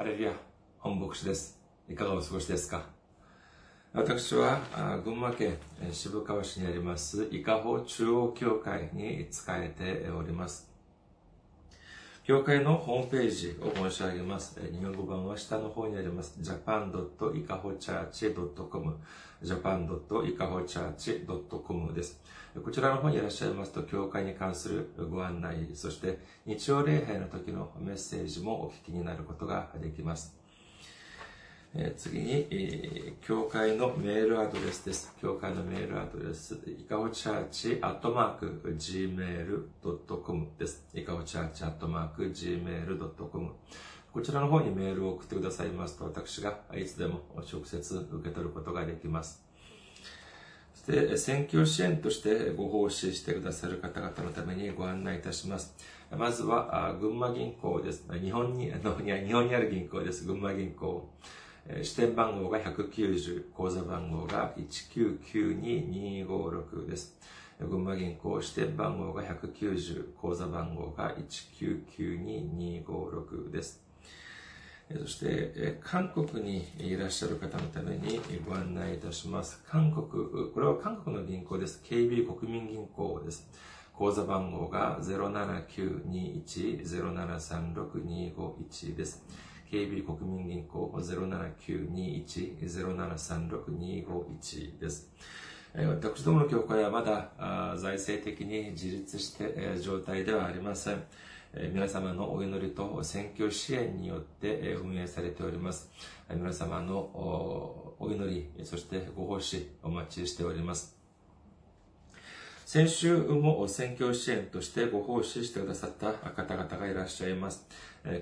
ハレルヤ、本牧師です。いかがお過ごしですか？私は、群馬県渋川市にあります、伊香保中央教会に仕えております。教会のホームページを申し上げます。日本語版は下の方にあります。japan.ikahochurch.com japan.ikahochurch.com です。こちらの方にいらっしゃいますと、教会に関するご案内、そして日曜礼拝の時のメッセージもお聞きになることができます。え次に、えー教会のメールアドレスです。教会のメールアドレス、いかほチャーチアットマーク gmail.com です。いかほチャーチアットマーク gmail.com こちらの方にメールを送ってくださいますと、私がいつでも直接受け取ることができます。そして、選挙支援としてご奉仕してくださる方々のためにご案内いたします。まずは、群馬銀行です。日本に、あの、日本にある銀行です。群馬銀行。支店番号が190、口座番号が1992256です。群馬銀行支店番号が190、口座番号が1992256です。そして、韓国にいらっしゃる方のためにご案内いたします。韓国、これは韓国の銀行です。KB 国民銀行です。口座番号が07921-0736-251です。KB 国民銀行07921-0736-251です。私どもの教会はまだ財政的に自立してえ状態ではありません。皆様のお祈りと選挙支援によってえ運営されております。皆様のお祈り、そしてご奉仕お待ちしております。先週も選挙支援としてご奉仕してくださった方々がいらっしゃいます。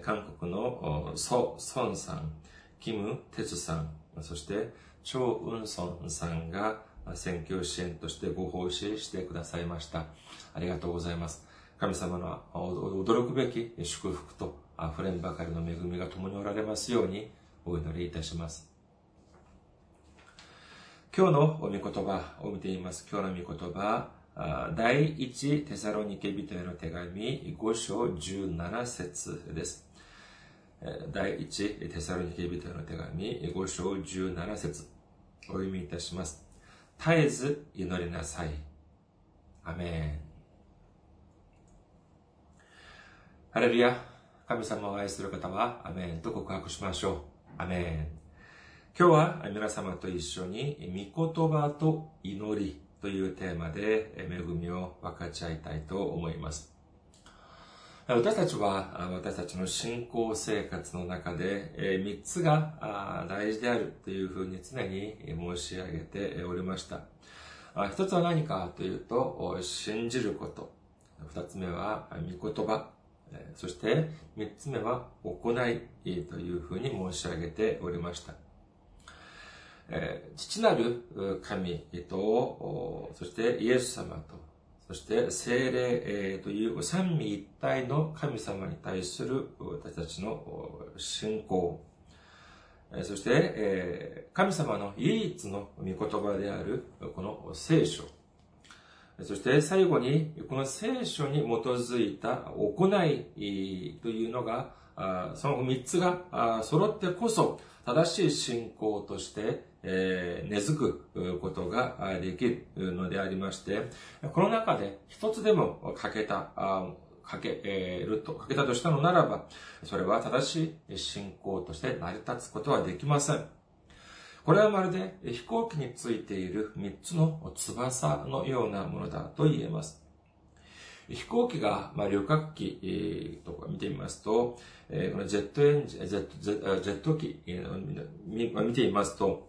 韓国のソ・ソンさん、キム・テツさん、そしてチョウ・ンソンさんが選挙支援としてご奉仕してくださいました。ありがとうございます。神様の驚くべき祝福と溢れんばかりの恵みが共におられますようにお祈りいたします。今日の御言葉を見ています。今日の御言葉、第一テサロニケ人への手紙5章17節です。第一テサロニケ人への手紙5章17節お読みいたします。絶えず祈りなさい。アメン。ハレルヤ。神様を愛する方は、アメンと告白しましょう。アメン。今日は皆様と一緒に、御言葉と祈りというテーマで恵みを分かち合いたいと思います。私たちは、私たちの信仰生活の中で、3つが大事であるというふうに常に申し上げておりました。あ一つは何かというと、信じること。二つ目は、御言葉。そして、三つ目は、行いというふうに申し上げておりました。父なる神と、そしてイエス様と、そして聖霊という三位一体の神様に対する私たちの信仰、そして、神様の唯一の御言葉であるこの聖書、そして最後に、この聖書に基づいた行いというのが、その三つが揃ってこそ正しい信仰として、えー根付くことができるのでありまして、この中で一つでも欠けた、あ欠けえーると、欠けたとしたのならば、それは正しい信仰として成り立つことはできません。これはまるで飛行機についている三つの翼のようなものだと言えます。飛行機が、まあ、旅客機、とか見てみますと、えーこのジェットエンジン、ジェットジェジェット機、えー見てみますと、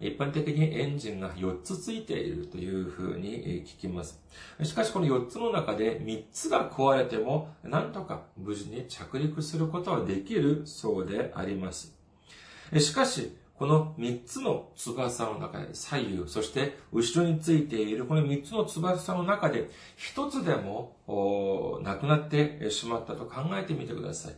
一般的にエンジンが4つついているというふうに聞きます。しかしこの4つの中で3つが壊れても、なんとか無事に着陸することはできるそうであります。しかし、この3つの翼の中で左右、そして後ろについているこの3つの翼の中で1つでもなくなってしまったと考えてみてください。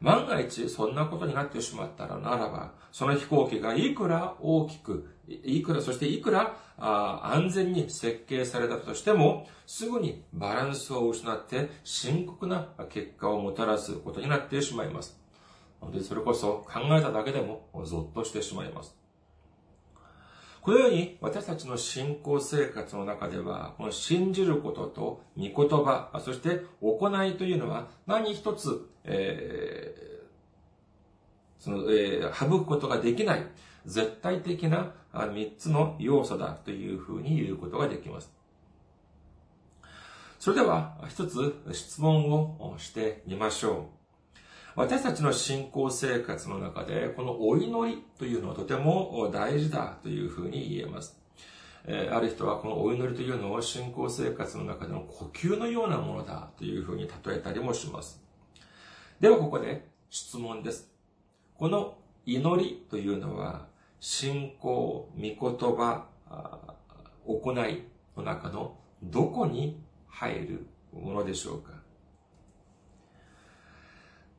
万が一そんなことになってしまったらならば、その飛行機がいくら大きく、いくら、そしていくら安全に設計されたとしても、すぐにバランスを失って深刻な結果をもたらすことになってしまいます。本当にそれこそ考えただけでもゾッとしてしまいます。このように私たちの信仰生活の中では、この信じることと御言葉、そして行いというのは何一つ、えー、その、えー、省くことができない絶対的な三つの要素だというふうに言うことができます。それでは一つ質問をしてみましょう。私たちの信仰生活の中で、このお祈りというのはとても大事だというふうに言えます。えある人はこのお祈りというのを信仰生活の中での呼吸のようなものだというふうに例えたりもします。ではここで質問です。この祈りというのは、信仰、御言葉、行いの中のどこに入るものでしょうか？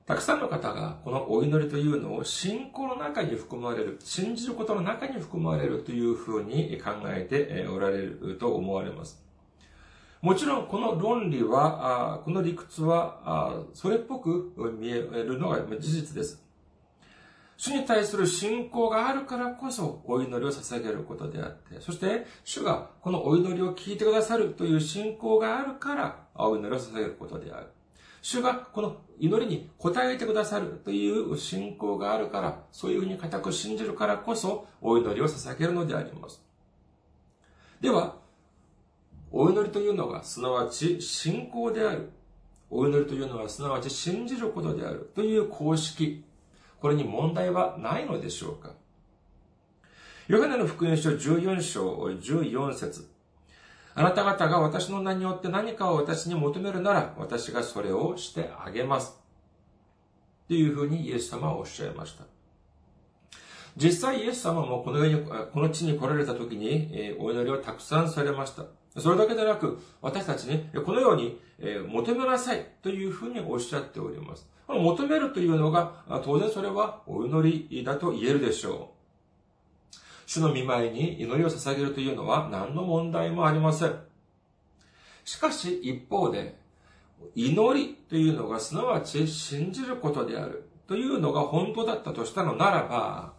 たくさんの方がこのお祈りというのを信仰の中に含まれる、信じることの中に含まれるというふうに考えておられると思われます。もちろんこの論理は、この理屈は、それっぽく見えるのが事実です。主に対する信仰があるからこそお祈りを捧げることであって、そして主がこのお祈りを聞いてくださるという信仰があるからお祈りを捧げることである。主がこの祈りに応えてくださるという信仰があるから、そういうふうに固く信じるからこそ、お祈りを捧げるのであります。では、お祈りというのが、すなわち信仰である。お祈りというのは、すなわち信じることであるという公式。これに問題はないのでしょうかヨハネの福音書14章14節あなた方が私の名によって何かを私に求めるなら、私がそれをしてあげます。というふうにイエス様はおっしゃいました。実際イエス様もこの世に、この地に来られた時に、お祈りをたくさんされました。それだけでなく、私たちに、このように、求めなさいというふうにおっしゃっております。求めるというのが、当然それはお祈りだと言えるでしょう。主の見舞いに祈りを捧げるというのは何の問題もありません。しかし一方で、祈りというのがすなわち信じることであるというのが本当だったとしたのならば、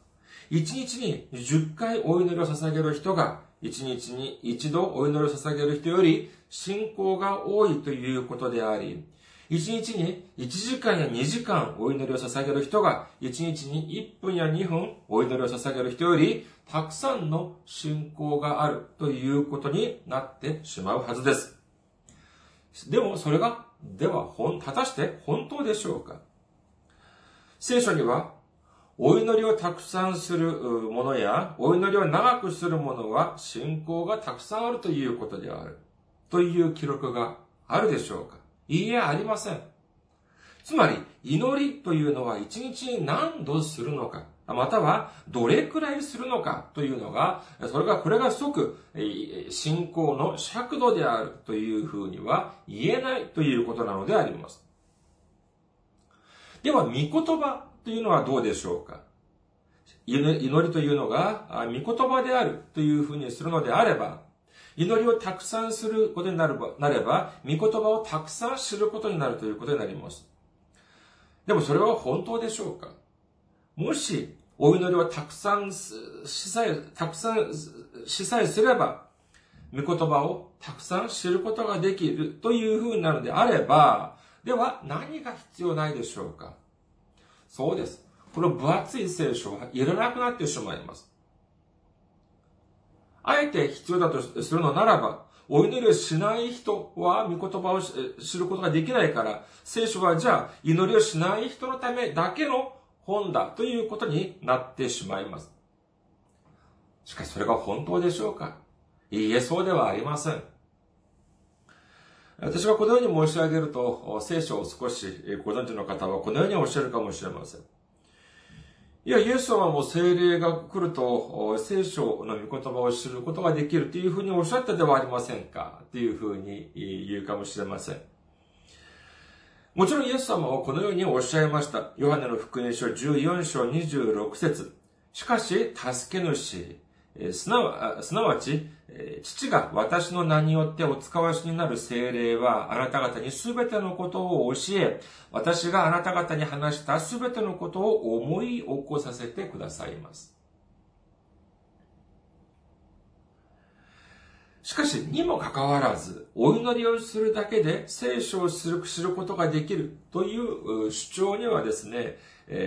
一日に10回お祈りを捧げる人が、一日に一度お祈りを捧げる人より信仰が多いということであり、1日に1時間や2時間お祈りを捧げる人が、1日に1分や2分お祈りを捧げる人より、たくさんの信仰があるということになってしまうはずです。でも、それが、では、ほん果たして本当でしょうか？聖書には、お祈りをたくさんするものや、お祈りを長くするものは信仰がたくさんあるということである。という記録があるでしょうか？いいえ、ありません。つまり、祈りというのは一日に何度するのか、またはどれくらいするのかというのが、それが、これが即、信仰の尺度であるというふうには言えないということなのであります。では、御言葉というのはどうでしょうか？祈りというのが、御言葉であるというふうにするのであれば、祈りをたくさんすることになれば、なれば、御言葉をたくさん知ることになるということになります。でもそれは本当でしょうか？もし、お祈りをたくさんしさえ、たくさんしさえすれば、御言葉をたくさん知ることができるというふうになるのであれば、では何が必要ないでしょうか？そうです。この分厚い聖書はいらなくなってしまいます。あえて必要だとするのならば、お祈りをしない人は御言葉を知ることができないから、聖書はじゃあ祈りをしない人のためだけの本だということになってしまいます。しかしそれが本当でしょうか？いいえ、そうではありません。私がこのように申し上げると、聖書を少しご存知の方はこのようにおっしゃるかもしれません。いや、イエス様も精霊が来ると、聖書の御言葉を知ることができるというふうにおっしゃったではありませんか？というふうに言うかもしれません。もちろんイエス様はこのようにおっしゃいました。ヨハネの福音書14章26節しかし、助け主、すなわち、父が私の名によってお使わしになる精霊は、あなた方にすべてのことを教え、私があなた方に話したすべてのことを思い起こさせてくださいます。しかし、にもかかわらず、お祈りをするだけで聖書を知ることができるという主張にはですね、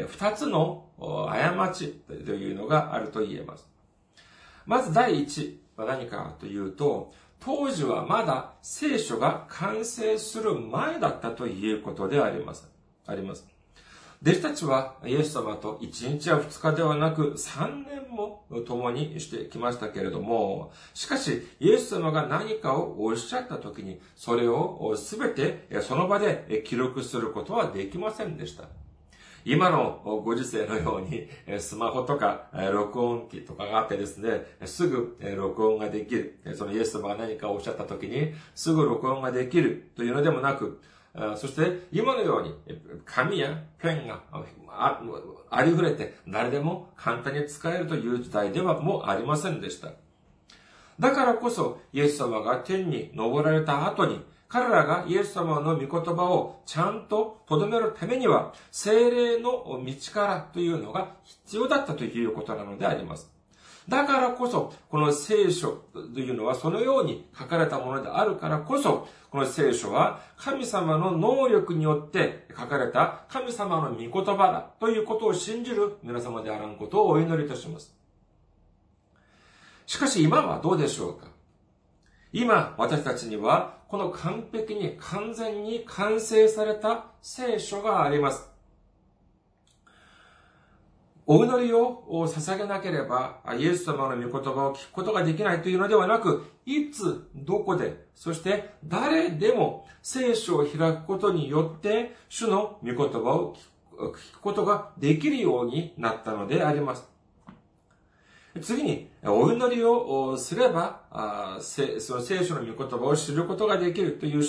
二つの過ちというのがあると言えます。まず第一は何かというと、当時はまだ聖書が完成する前だったということであります。あります。弟子たちはイエス様と1日や2日ではなく3年も共にしてきましたけれども、しかしイエス様が何かをおっしゃった時に、それをすべてその場で記録することはできませんでした。今のご時世のように、スマホとか録音機とかがあってですね、すぐ録音ができる。そのイエス様が何かおっしゃった時に、すぐ録音ができるというのでもなく、そして今のように紙やペンがありふれて誰でも簡単に使えるという時代ではもうありませんでした。だからこそイエス様が天に昇られた後に彼らがイエス様の御言葉をちゃんと留めるためには精霊の道からというのが必要だったということなのであります。だからこそ、この聖書というのはそのように書かれたものであるからこそ、この聖書は神様の能力によって書かれた神様の御言葉だということを信じる皆様であらんことをお祈りいたします。しかし今はどうでしょうか？今、私たちには、この完璧に完全に完成された聖書があります。お祈りを捧げなければ、イエス様の御言葉を聞くことができないというのではなく、いつ、どこで、そして誰でも聖書を開くことによって、主の御言葉を聞くことができるようになったのであります。次に、お祈りをすれば、その聖書の御言葉を知ることができるという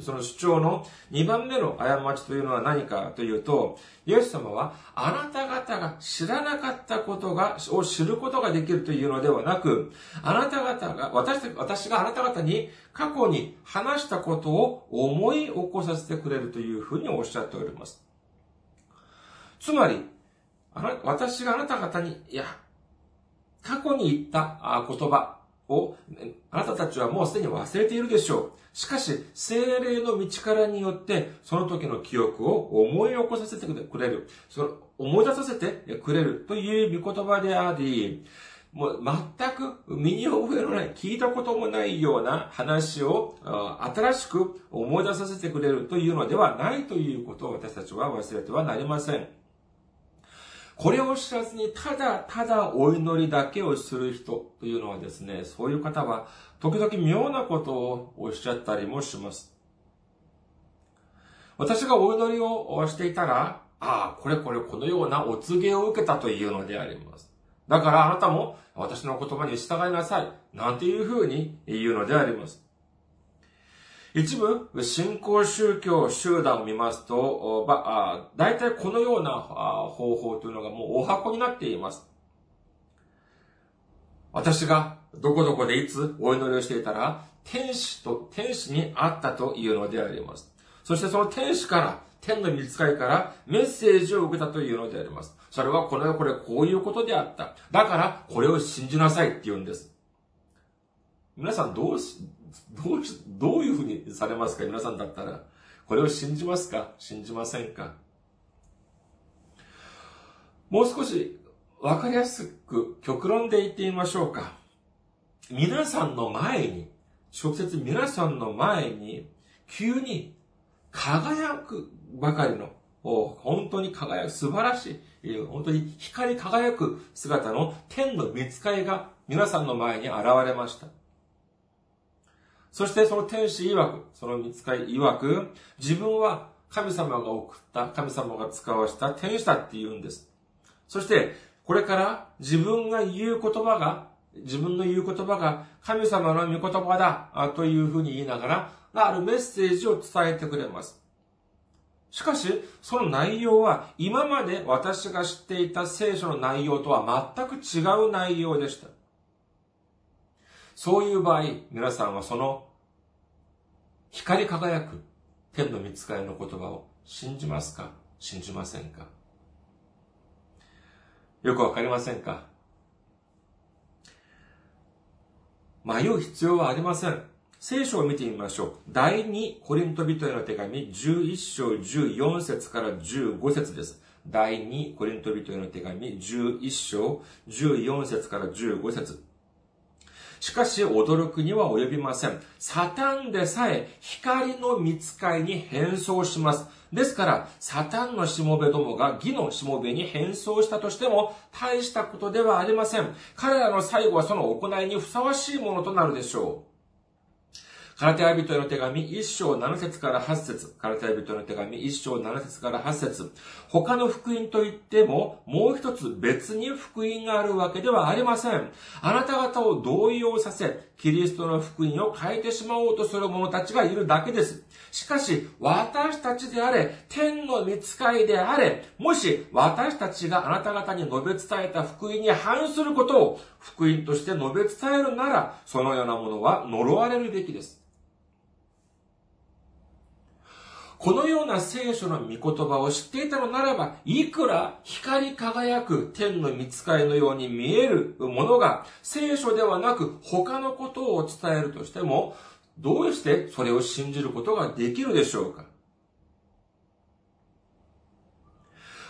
その主張の2番目の過ちというのは何かというと、イエス様はあなた方が知らなかったことが、を知ることができるというのではなく、あなた方が、私私があなた方に過去に話したことを思い起こさせてくれるというふうにおっしゃっております。つまり、私があなた方に、いや、過去に言った言葉を、あなたたちはもうすでに忘れているでしょう。しかし、精霊の道からによって、その時の記憶を思い起こさせてくれる。その思い出させてくれるという御言葉であり、もう全く身に覚えのない、聞いたこともないような話を新しく思い出させてくれるというのではないということを私たちは忘れてはなりません。これを知らずにただただお祈りだけをする人というのはですね、そういう方は時々妙なことをおっしゃったりもします。私がお祈りをしていたら、ああ、これこれこのようなお告げを受けたというのであります。だからあなたも私の言葉に従いなさい。なんていうふうに言うのであります。一部、信仰宗教集団を見ますと、大体このような方法というのがもうお箱になっています。私がどこどこでいつお祈りをしていたら、天使と、天使に会ったというのであります。そしてその天使から、天の見つかりからメッセージを受けたというのであります。それはこれはこれこういうことであった。だからこれを信じなさいって言うんです。皆さんどうし、どうどういうふうにされますか？皆さんだったら。これを信じますか？信じませんか？もう少しわかりやすく極論で言ってみましょうか。皆さんの前に、直接皆さんの前に、急に輝くばかりの、本当に輝く、素晴らしい、本当に光り輝く姿の天の見つかりが皆さんの前に現れました。そしてその天使曰く、その見つかり曰く、自分は神様が送った、神様が使わした天使だって言うんです。そして、これから自分が言う言葉が、自分の言う言葉が神様の御言葉だというふうに言いながら、あるメッセージを伝えてくれます。しかし、その内容は今まで私が知っていた聖書の内容とは全く違う内容でした。そういう場合、皆さんはその光り輝く天の見つかりの言葉を信じますか？信じませんか？よくわかりませんか？迷う必要はありません。聖書を見てみましょう。第2コリント人への手紙11章14節から15節です。第2コリント人への手紙11章14節から15節しかし驚くには及びません。サタンでさえ光の見つかいに変装します。ですから、サタンのしもべどもが義のしもべに変装したとしても、大したことではありません。彼らの最後はその行いにふさわしいものとなるでしょう。カラテア人への手紙1章7節から8節カラテア人への手紙1章7節から8節他の福音といっても、もう一つ別に福音があるわけではありません。あなた方を動揺させ、キリストの福音を変えてしまおうとする者たちがいるだけです。しかし、私たちであれ、天の見使いであれ、もし私たちがあなた方に述べ伝えた福音に反することを福音として述べ伝えるなら、そのようなものは呪われるべきです。このような聖書の御言葉を知っていたのならば、いくら光り輝く天の見つかりのように見えるものが、聖書ではなく他のことを伝えるとしても、どうしてそれを信じることができるでしょうか？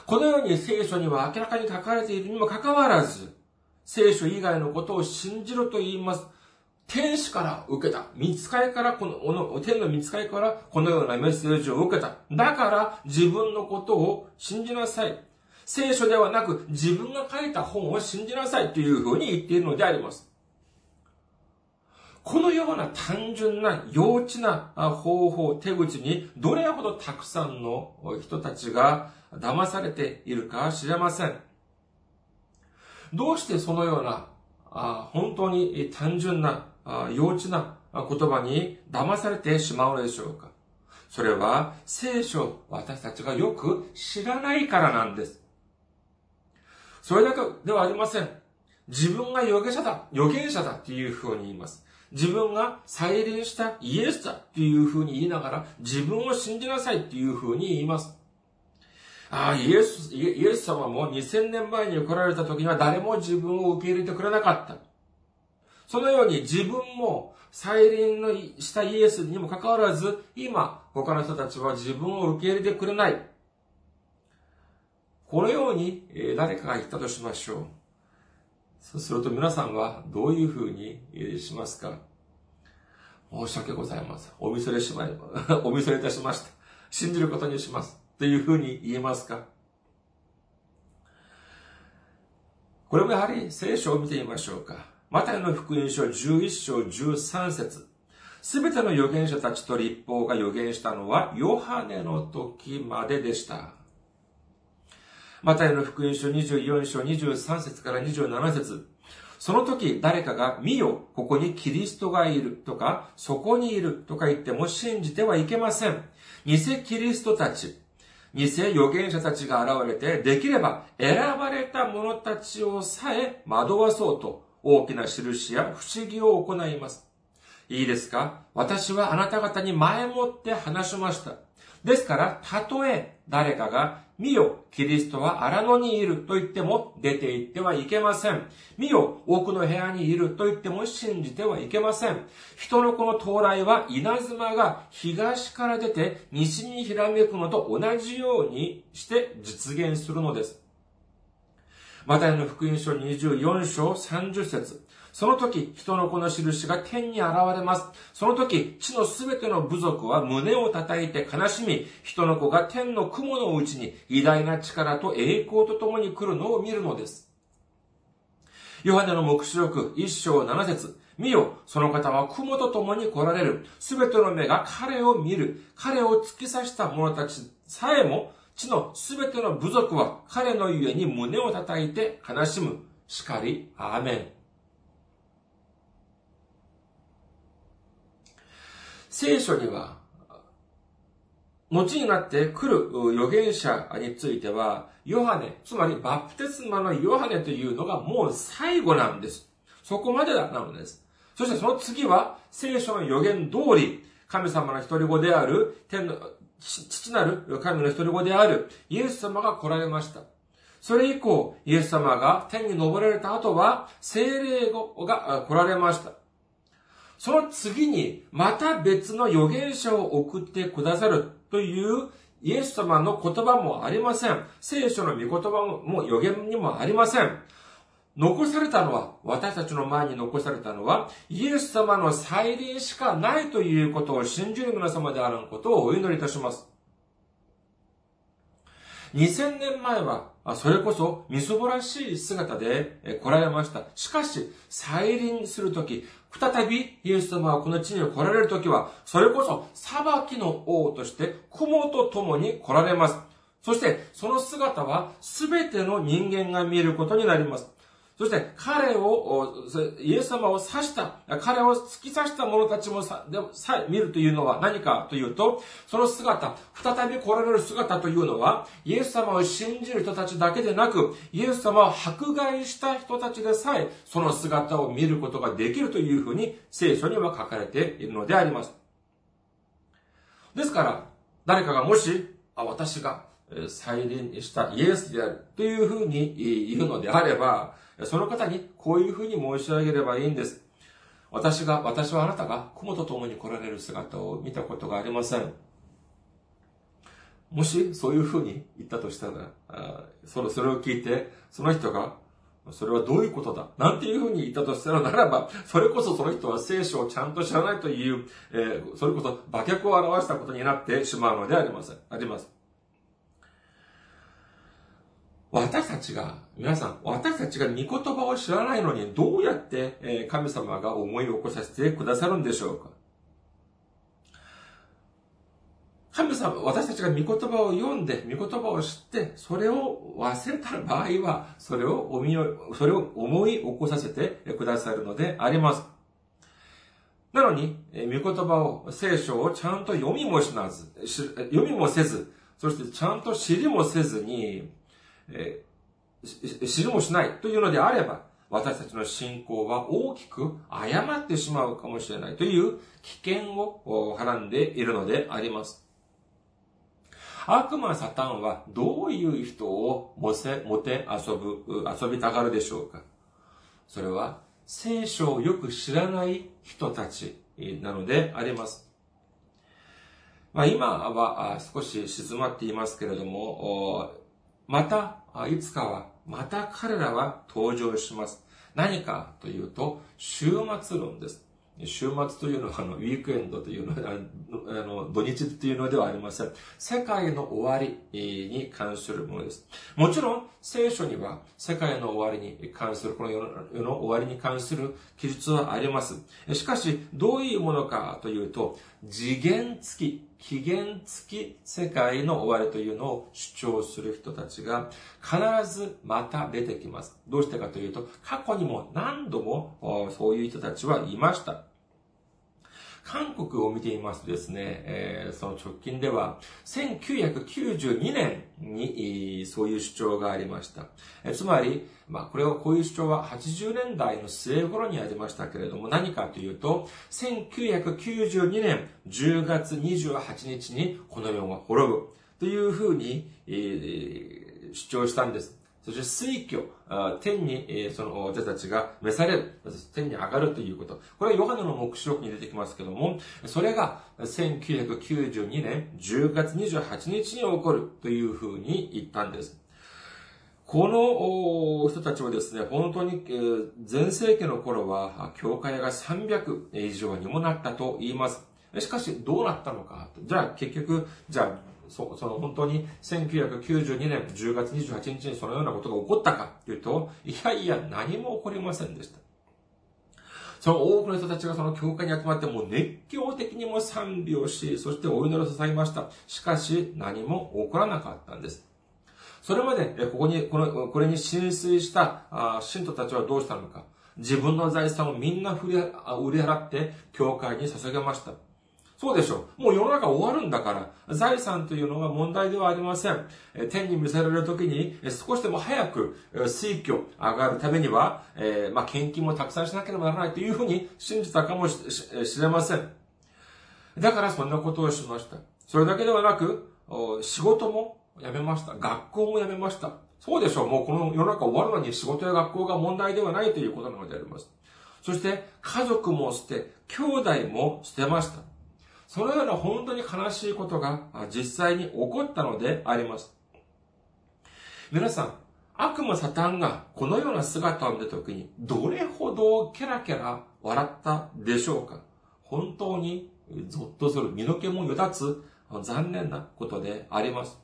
このように聖書には明らかに書かれているにもかかわらず、聖書以外のことを信じろと言います。天使から受けた。見つかりからこの、天の見つかりからこのようなメッセージを受けた。だから自分のことを信じなさい。聖書ではなく自分が書いた本を信じなさいというふうに言っているのであります。このような単純な幼稚な方法、手口にどれほどたくさんの人たちが騙されているか知れません。どうしてそのような本当に単純な幼稚な言葉に騙されてしまうのでしょうかそれは聖書私たちがよく知らないからなんです。それだけではありません。自分が預言者だ、預言者だっていうふうに言います。自分が再臨したイエスだっていうふうに言いながら自分を信じなさいっていうふうに言います。ああ、イエス、イエス様も2000年前に来られた時には誰も自分を受け入れてくれなかった。そのように自分も再臨のしたイエスにもかかわらず、今、他の人たちは自分を受け入れてくれない。このように誰かが言ったとしましょう。そうすると皆さんはどういうふうにしますか申し訳ございません。お見それしまい、お見それいたしました。信じることにします。というふうに言えますかこれもやはり聖書を見てみましょうか。マタイの福音書11章13節すべての預言者たちと立法が預言したのは、ヨハネの時まででした。マタイの福音書24章23節から27節その時誰かが見よ、ここにキリストがいるとか、そこにいるとか言っても信じてはいけません。偽キリストたち、偽預言者たちが現れて、できれば選ばれた者たちをさえ惑わそうと、大きな印や不思議を行います。いいですか？私はあなた方に前もって話しました。ですから、たとえ誰かが、見よ、キリストは荒野にいると言っても出て行ってはいけません。見よ、奥の部屋にいると言っても信じてはいけません。人の子の到来は稲妻が東から出て西にひらめくのと同じようにして実現するのです。マタイの福音書24章30節その時、人の子の印が天に現れます。その時、地のすべての部族は胸を叩いて悲しみ、人の子が天の雲のうちに偉大な力と栄光とともに来るのを見るのです。ヨハネの目視録一章七節見よ、その方は雲と共に来られる。すべての目が彼を見る。彼を突き刺した者たちさえも地のすべての部族は彼のゆえに胸を叩いて悲しむ。しかり、アーメン。聖書には、後になって来る預言者については、ヨハネ、つまりバプテスマのヨハネというのがもう最後なんです。そこまでなのです。そしてその次は、聖書の予言通り、神様の一人子である、天の、父なる神の一人子である、イエス様が来られました。それ以降、イエス様が天に昇られた後は、精霊が来られました。その次に、また別の預言者を送ってくださるというイエス様の言葉もありません。聖書の御言葉も予言にもありません。残されたのは、私たちの前に残されたのは、イエス様の再臨しかないということを信じる皆様であることをお祈りいたします。2000年前は、それこそ、みそぼらしい姿で来られました。しかし、再臨するとき、再びイエス様はこの地に来られるときは、それこそ裁きの王として雲と共に来られます。そして、その姿は全ての人間が見えることになります。そして彼を、イエス様を刺した、彼を突き刺した者たちもさでさ見るというのは何かというと、その姿、再び来られる姿というのは、イエス様を信じる人たちだけでなく、イエス様を迫害した人たちでさえ、その姿を見ることができるというふうに聖書には書かれているのであります。ですから、誰かがもし、あ、私が再臨したイエスであるというふうに言うのであれば、その方にこういうふうに申し上げればいいんです。私が、私はあなたが雲と共に来られる姿を見たことがありません。もしそういうふうに言ったとしたら、それを聞いて、その人が、それはどういうことだ？なんていうふうに言ったとしたらならば、それこそその人は聖書をちゃんと知らないという、えー、それこそ馬脚を表したことになってしまうのであります。あります。私たちが、皆さん、私たちが御言葉を知らないのにどうやって神様が思い起こさせてくださるんでしょうか？神様、私たちが御言葉を読んで、御言葉を知って、それを忘れた場合は、それを思い、それを思い起こさせてくださるのであります。なのに、御言葉を、聖書をちゃんと読みもしなず、読みもせず、そしてちゃんと知りもせずに、えー、知るもしないというのであれば、私たちの信仰は大きく誤ってしまうかもしれないという危険をはらんでいるのであります。悪魔サタンはどういう人をもせ、もて遊ぶ、遊びたがるでしょうかそれは聖書をよく知らない人たちなのであります。まあ、今は少し静まっていますけれども、また、いつかは、また彼らは登場します。何かというと、終末論です。週末というのは、あの、ウィークエンドというのは、あの、土日というのではありません。世界の終わりに関するものです。もちろん、聖書には、世界の終わりに関する、この世の終わりに関する記述はあります。しかし、どういうものかというと、次元付き、期限付き世界の終わりというのを主張する人たちが必ずまた出てきます。どうしてかというと、過去にも何度もそういう人たちはいました。韓国を見ていますとですね、えー、その直近では、1992年に、そういう主張がありました。えつまり、まあ、これを、こういう主張は80年代の末頃にありましたけれども、何かというと、1992年10月28日にこの世が滅ぶというふうに、えー、主張したんです。そして水挙、天に、その、私たちが召される、天に上がるということ。これはヨハネの目視録に出てきますけども、それが1992年10月28日に起こるというふうに言ったんです。この人たちはですね、本当に前世紀の頃は、教会が300以上にもなったと言います。しかし、どうなったのか。じゃあ、結局、じゃあ、そその本当に1992年10月28日にそのようなことが起こったかというと、いやいや何も起こりませんでした。その多くの人たちがその教会に集まってもう熱狂的にも賛美をし、そしてお祈りを捧げました。しかし何も起こらなかったんです。それまで、ここに、この、これに浸水した信徒たちはどうしたのか。自分の財産をみんな売り払って教会に捧げました。そうでしょう。もう世の中終わるんだから、財産というのが問題ではありません。天に召される時に少しでも早く水挙上がるためには、えー、まあ、献金もたくさんしなければならないというふうに信じたかもしれません。だからそんなことをしました。それだけではなく、仕事も辞めました。学校も辞めました。そうでしょう。もうこの世の中終わるのに仕事や学校が問題ではないということなのであります。そして家族も捨て、兄弟も捨てました。そのような本当に悲しいことが実際に起こったのであります。皆さん、悪魔サタンがこのような姿を見たときに、どれほどケラケラ笑ったでしょうか？本当にゾッとする、身の毛もよだつ、残念なことであります。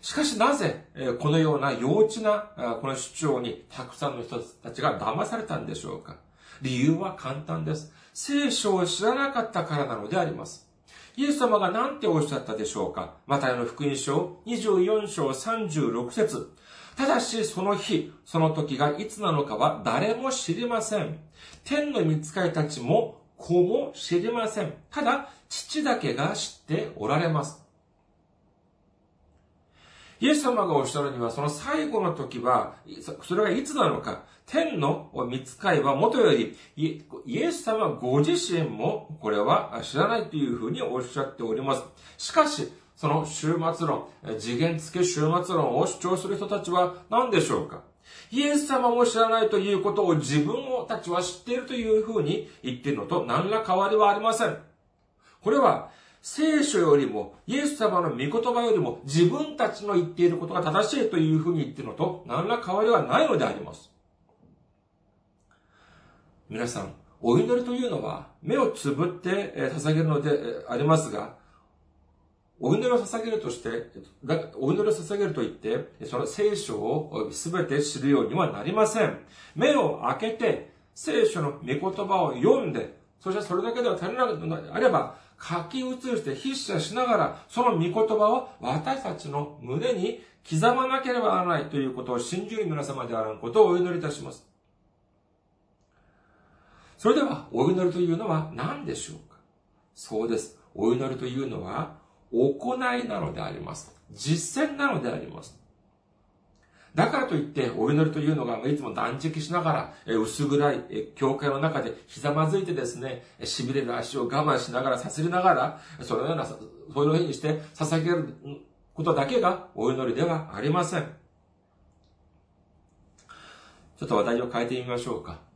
しかしなぜ、このような幼稚なこの主張にたくさんの人たちが騙されたんでしょうか？理由は簡単です。聖書を知らなかったからなのであります。イエス様が何ておっしゃったでしょうか？マタイの福音書24章36節ただしその日、その時がいつなのかは誰も知りません。天の御使いたちも子も知りません。ただ、父だけが知っておられます。イエス様がおっしゃるには、その最後の時は、それがいつなのか、天の見つかいはもとより、イエス様ご自身もこれは知らないというふうにおっしゃっております。しかし、その終末論、次元付け終末論を主張する人たちは何でしょうか？イエス様も知らないということを自分たちは知っているというふうに言っているのと何ら変わりはありません。これは聖書よりも、イエス様の御言葉よりも自分たちの言っていることが正しいというふうに言っているのと何ら変わりはないのであります。皆さん、お祈りというのは目をつぶって捧げるのでありますが、お祈りを捧げるとして、お祈りを捧げると言って、その聖書を全て知るようにはなりません。目を開けて、聖書の御言葉を読んで、そしてそれだけでは足りなくあれば、書き写して筆写しながら、その御言葉を私たちの胸に刻まなければならないということを信じる皆様であることをお祈りいたします。それでは、お祈りというのは何でしょうか？そうです。お祈りというのは、行いなのであります。実践なのであります。だからといって、お祈りというのが、いつも断食しながら、薄暗い教会の中でひざまずいてですね、痺れる足を我慢しながら、さすりながら、そのような、そういうふうにして捧げることだけがお祈りではありません。ちょっと話題を変えてみましょうか。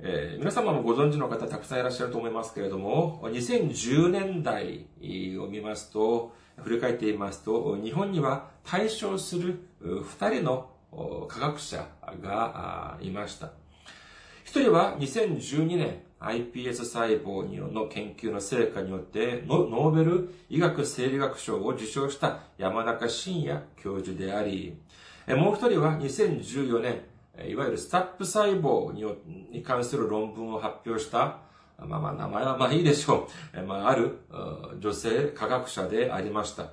えー、皆様もご存知の方たくさんいらっしゃると思いますけれども、2010年代を見ますと、振り返っていますと、日本には対象する二人の科学者がいました。一人は2012年 iPS 細胞の研究の成果によってノーベル医学生理学賞を受賞した山中伸也教授であり、もう一人は2014年、いわゆるスタップ細胞に関する論文を発表したまあまあ名前はまあいいでしょう。まあある女性科学者でありました。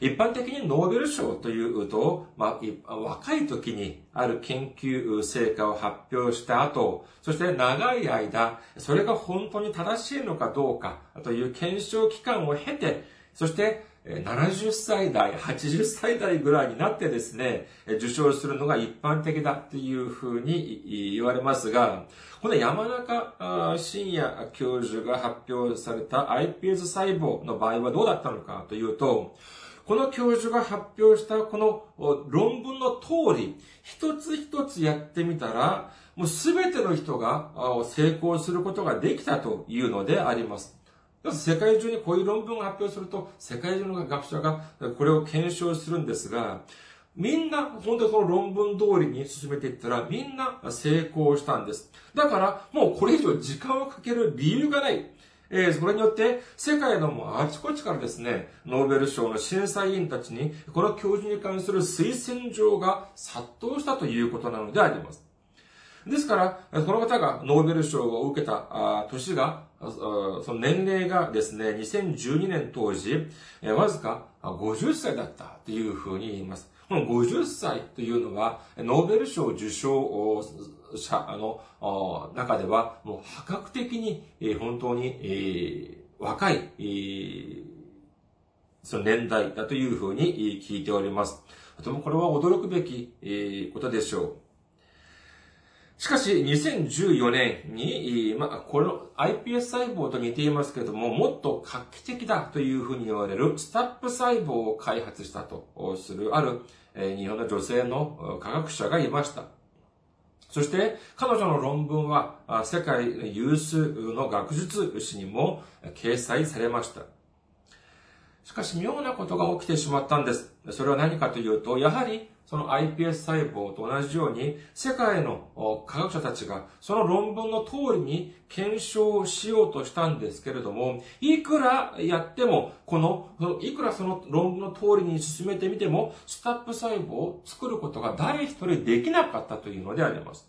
一般的にノーベル賞というと、まあ、若い時にある研究成果を発表した後、そして長い間、それが本当に正しいのかどうかという検証期間を経て、そして70歳代、80歳代ぐらいになってですね、受賞するのが一般的だっていうふうに言われますが、この山中伸也教授が発表された iPS 細胞の場合はどうだったのかというと、この教授が発表したこの論文の通り、一つ一つやってみたら、もうすべての人が成功することができたというのであります。世界中にこういう論文を発表すると、世界中の学者がこれを検証するんですが、みんな、本当にその論文通りに進めていったら、みんな成功したんです。だから、もうこれ以上時間をかける理由がない。えー、それによって、世界のもうあちこちからですね、ノーベル賞の審査委員たちに、この教授に関する推薦状が殺到したということなのであります。ですから、この方がノーベル賞を受けた年が、その年齢がですね、2012年当時、わずか50歳だったというふうに言います。この50歳というのは、ノーベル賞受賞者の中では、もう破格的に、本当に、若い、その年代だというふうに聞いております。とてもこれは驚くべきことでしょう。しかし、2014年に、まあ、この iPS 細胞と似ていますけれども、もっと画期的だというふうに言われるスタップ細胞を開発したとするあるえ日本の女性の科学者がいました。そして、彼女の論文は世界有数の学術誌にも掲載されました。しかし妙なことが起きてしまったんです。それは何かというと、やはりその iPS 細胞と同じように、世界の科学者たちがその論文の通りに検証をしようとしたんですけれども、いくらやっても、この、いくらその論文の通りに進めてみても、スタップ細胞を作ることが誰一人できなかったというのであります。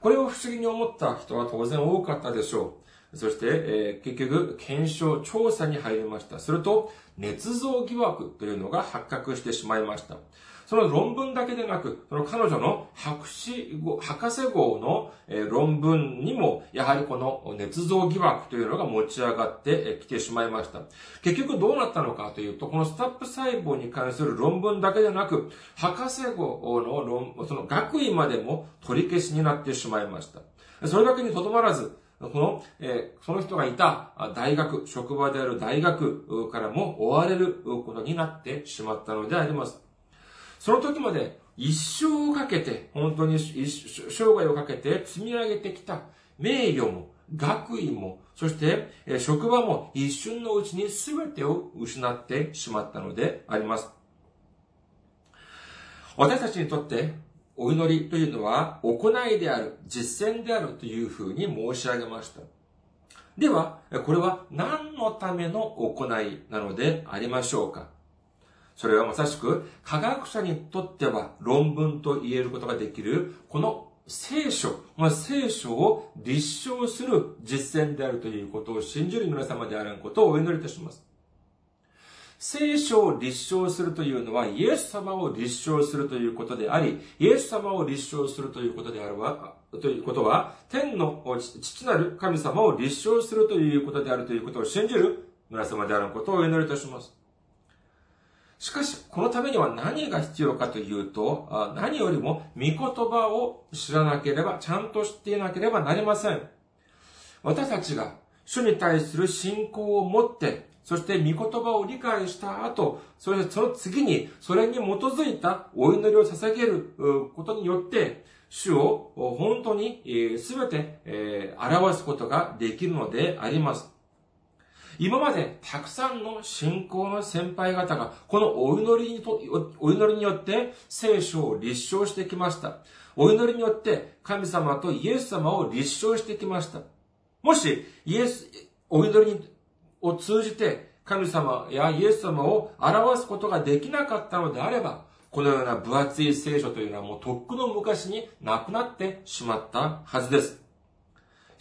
これを不思議に思った人は当然多かったでしょう。そして、えー、結局、検証、調査に入りました。すると、捏造疑惑というのが発覚してしまいました。その論文だけでなく、その彼女の博士号、博士号の論文にも、やはりこの捏造疑惑というのが持ち上がってきてしまいました。結局どうなったのかというと、このスタップ細胞に関する論文だけでなく、博士号の論、その学位までも取り消しになってしまいました。それだけにとどまらず、この、えー、その人がいた大学、職場である大学からも追われることになってしまったのであります。その時まで一生をかけて、本当に生涯をかけて積み上げてきた名誉も、学位も、そして、職場も一瞬のうちに全てを失ってしまったのであります。私たちにとって、お祈りというのは行いである、実践であるというふうに申し上げました。では、これは何のための行いなのでありましょうかそれはまさしく科学者にとっては論文と言えることができる、この聖書、ま、聖書を立証する実践であるということを信じる皆様であることをお祈りいたします。聖書を立証するというのは、イエス様を立証するということであり、イエス様を立証するということであるわ、ということは、天の父なる神様を立証するということであるということを信じる皆様であることをお祈りいたします。しかし、このためには何が必要かというと、何よりも御言葉を知らなければ、ちゃんと知っていなければなりません。私たちが主に対する信仰を持って、そして御言葉を理解した後、そしてその次にそれに基づいたお祈りを捧げることによって、主を本当に全て表すことができるのであります。今までたくさんの信仰の先輩方が、このお祈りにと、お祈りによって聖書を立証してきました。お祈りによって神様とイエス様を立証してきました。もし、イエス、お祈りを通じて神様やイエス様を表すことができなかったのであれば、このような分厚い聖書というのはもうとっくの昔になくなってしまったはずです。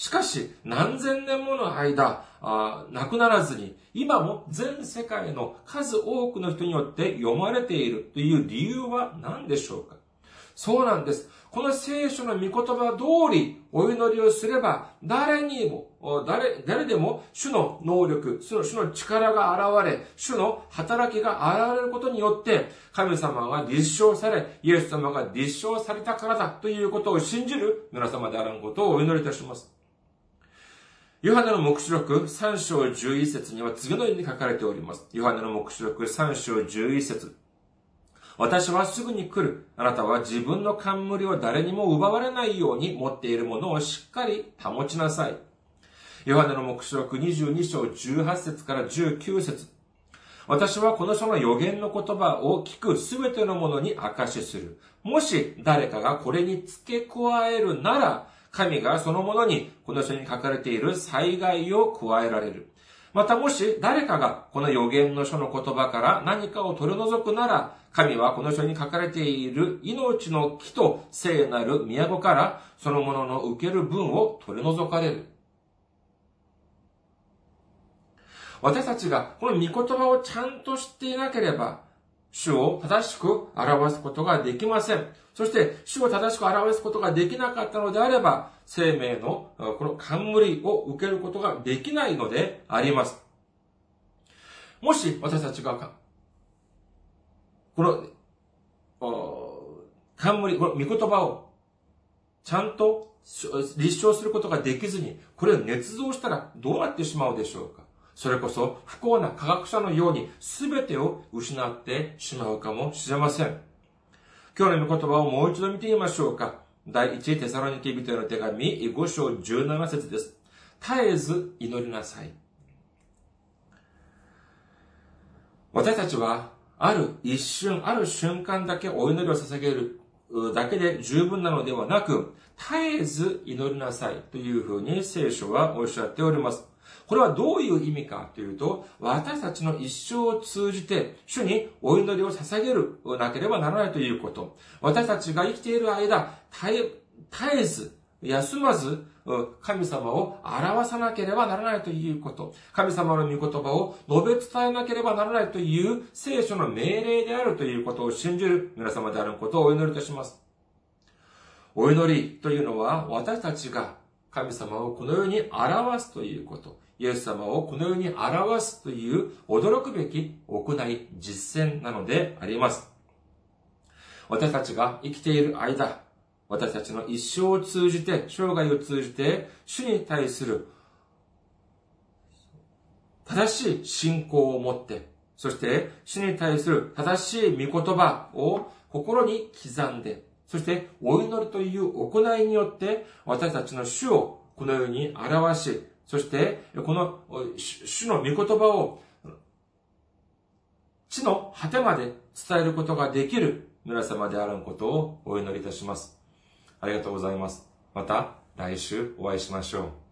しかし、何千年もの間、あなくならずに、今も全世界の数多くの人によって読まれているという理由は何でしょうか？そうなんです。この聖書の御言葉通りお祈りをすれば、誰にも、誰、誰でも主の能力、主の主の力が現れ、主の働きが現れることによって、神様が立証され、イエス様が立証されたからだということを信じる皆様であることをお祈りいたします。ヨハネの目視録3章11節には次のように書かれております。ヨハネの目視録3章11節私はすぐに来る。あなたは自分の冠を誰にも奪われないように持っているものをしっかり保ちなさい。ヨハネの目視録22章18節から19節私はこの書の予言の言葉を聞くすべてのものに証しする。もし誰かがこれに付け加えるなら、神がそのものにこの書に書かれている災害を加えられる。またもし誰かがこの予言の書の言葉から何かを取り除くなら、神はこの書に書かれている命の木と聖なる都からそのものの受ける分を取り除かれる。私たちがこの御言葉をちゃんと知っていなければ、主を正しく表すことができません。そして、主を正しく表すことができなかったのであれば、生命のこの冠を受けることができないのであります。もし私たちが、この、冠、この御言葉をちゃんと立証することができずに、これを捏造したらどうなってしまうでしょうか？それこそ不幸な科学者のように全てを失ってしまうかもしれません。今日の言葉をもう一度見てみましょうか。第一テサロニケ人への手紙5章17節です。絶えず祈りなさい。私たちは、ある一瞬、ある瞬間だけお祈りを捧げるだけで十分なのではなく、絶えず祈りなさいというふうに聖書はおっしゃっております。これはどういう意味かというと、私たちの一生を通じて、主にお祈りを捧げるなければならないということ。私たちが生きている間、絶えず、休まず、神様を表さなければならないということ。神様の御言葉を述べ伝えなければならないという聖書の命令であるということを信じる皆様であることをお祈りいたします。お祈りというのは私たちが神様をこの世に表すということ。イエス様をこの世に表すという驚くべき行い、実践なのであります。私たちが生きている間、私たちの一生を通じて、生涯を通じて、主に対する正しい信仰を持って、そして主に対する正しい御言葉を心に刻んで、そしてお祈りという行いによって私たちの主をこのように表し、そしてこの主の御言葉を地の果てまで伝えることができる村様であることをお祈りいたします。ありがとうございます。また来週お会いしましょう。